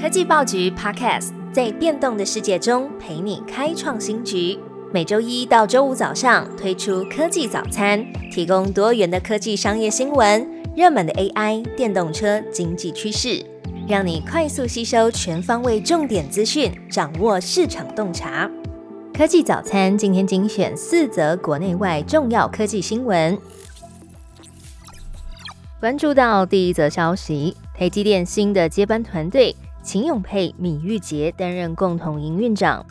科技报局 Podcast 在变动的世界中陪你开创新局。每周一到周五早上推出科技早餐，提供多元的科技商业新闻、热门的 AI、电动车、经济趋势，让你快速吸收全方位重点资讯，掌握市场洞察。科技早餐今天精选四则国内外重要科技新闻。关注到第一则消息，台积电新的接班团队。秦永佩、米玉杰担任共同营运长。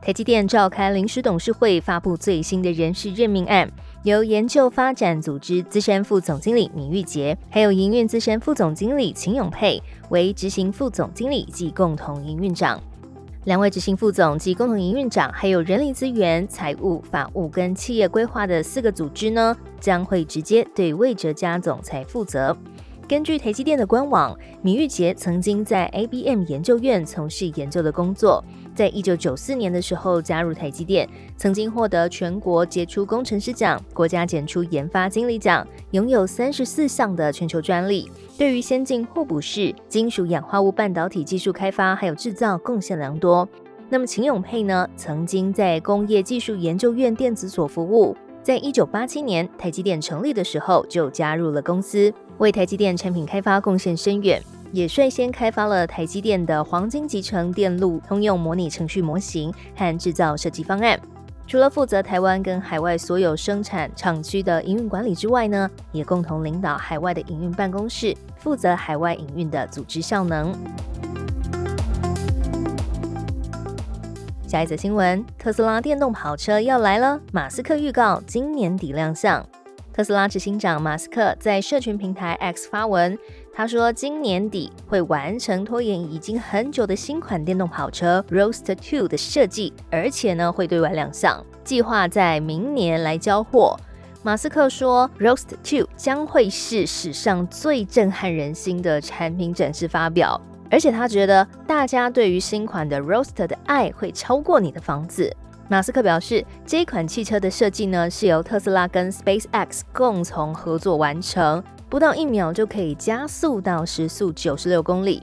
台积电召开临时董事会，发布最新的人事任命案，由研究发展组织资深副总经理米玉杰，还有营运资深副总经理秦永佩为执行副总经理及共同营运长。两位执行副总及共同营运长，还有人力资源、财务、法务跟企业规划的四个组织呢，将会直接对魏哲家总裁负责。根据台积电的官网，米玉杰曾经在 ABM 研究院从事研究的工作，在一九九四年的时候加入台积电，曾经获得全国杰出工程师奖、国家杰出研发经理奖，拥有三十四项的全球专利，对于先进互补式金属氧化物半导体技术开发还有制造贡献良多。那么秦永佩呢，曾经在工业技术研究院电子所服务。在一九八七年台积电成立的时候，就加入了公司，为台积电产品开发贡献深远，也率先开发了台积电的黄金集成电路通用模拟程序模型和制造设计方案。除了负责台湾跟海外所有生产厂区的营运管理之外呢，也共同领导海外的营运办公室，负责海外营运的组织效能。下一则新闻：特斯拉电动跑车要来了，马斯克预告今年底亮相。特斯拉执行长马斯克在社群平台 X 发文，他说今年底会完成拖延已经很久的新款电动跑车 r o a s t e r Two 的设计，而且呢会对外亮相，计划在明年来交货。马斯克说 r o a s t e r Two 将会是史上最震撼人心的产品展示发表。而且他觉得大家对于新款的 Roaster 的爱会超过你的房子。马斯克表示，这一款汽车的设计呢是由特斯拉跟 SpaceX 共同合作完成，不到一秒就可以加速到时速九十六公里。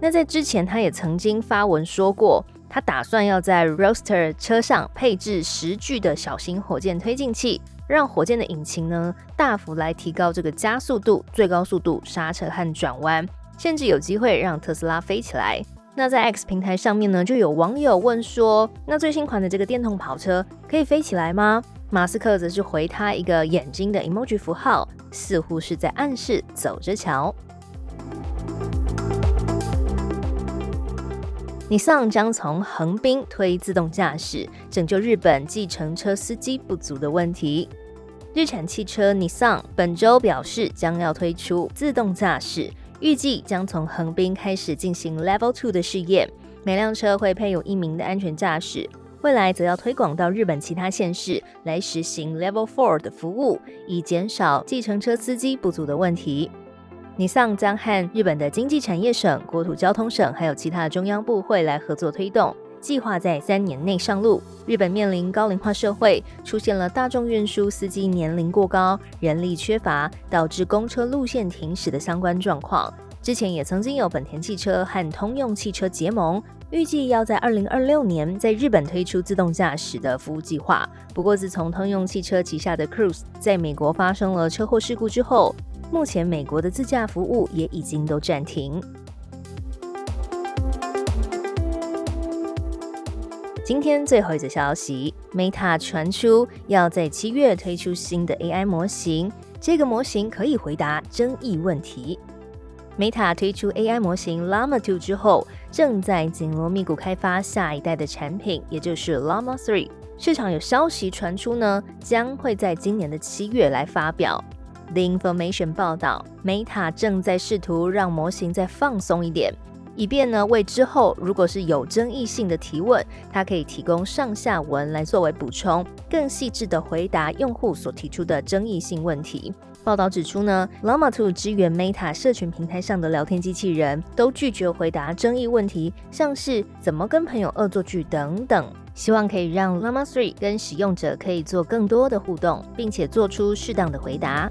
那在之前，他也曾经发文说过，他打算要在 r o a s t e r 车上配置十具的小型火箭推进器，让火箭的引擎呢大幅来提高这个加速度、最高速度、刹车和转弯。甚至有机会让特斯拉飞起来。那在 X 平台上面呢，就有网友问说：“那最新款的这个电动跑车可以飞起来吗？”马斯克则是回他一个眼睛的 emoji 符号，似乎是在暗示走着瞧。尼桑将从横滨推自动驾驶，拯救日本计程车司机不足的问题。日产汽车尼桑本周表示，将要推出自动驾驶。预计将从横滨开始进行 Level Two 的试验，每辆车会配有一名的安全驾驶。未来则要推广到日本其他县市来实行 Level Four 的服务，以减少计程车司机不足的问题。尼桑将和日本的经济产业省、国土交通省还有其他中央部会来合作推动，计划在三年内上路。日本面临高龄化社会，出现了大众运输司机年龄过高、人力缺乏，导致公车路线停驶的相关状况。之前也曾经有本田汽车和通用汽车结盟，预计要在二零二六年在日本推出自动驾驶的服务计划。不过，自从通用汽车旗下的 Cruise 在美国发生了车祸事故之后，目前美国的自驾服务也已经都暂停。今天最后一则消息，Meta 传出要在七月推出新的 AI 模型，这个模型可以回答争议问题。Meta 推出 AI 模型 Llama 2之后，正在紧锣密鼓开发下一代的产品，也就是 Llama 3。市场有消息传出呢，将会在今年的七月来发表。The Information 报道，Meta 正在试图让模型再放松一点。以便呢，为之后如果是有争议性的提问，它可以提供上下文来作为补充，更细致的回答用户所提出的争议性问题。报道指出呢，Llama 2支援 Meta 社群平台上的聊天机器人都拒绝回答争议问题，像是怎么跟朋友恶作剧等等。希望可以让 Llama 3跟使用者可以做更多的互动，并且做出适当的回答。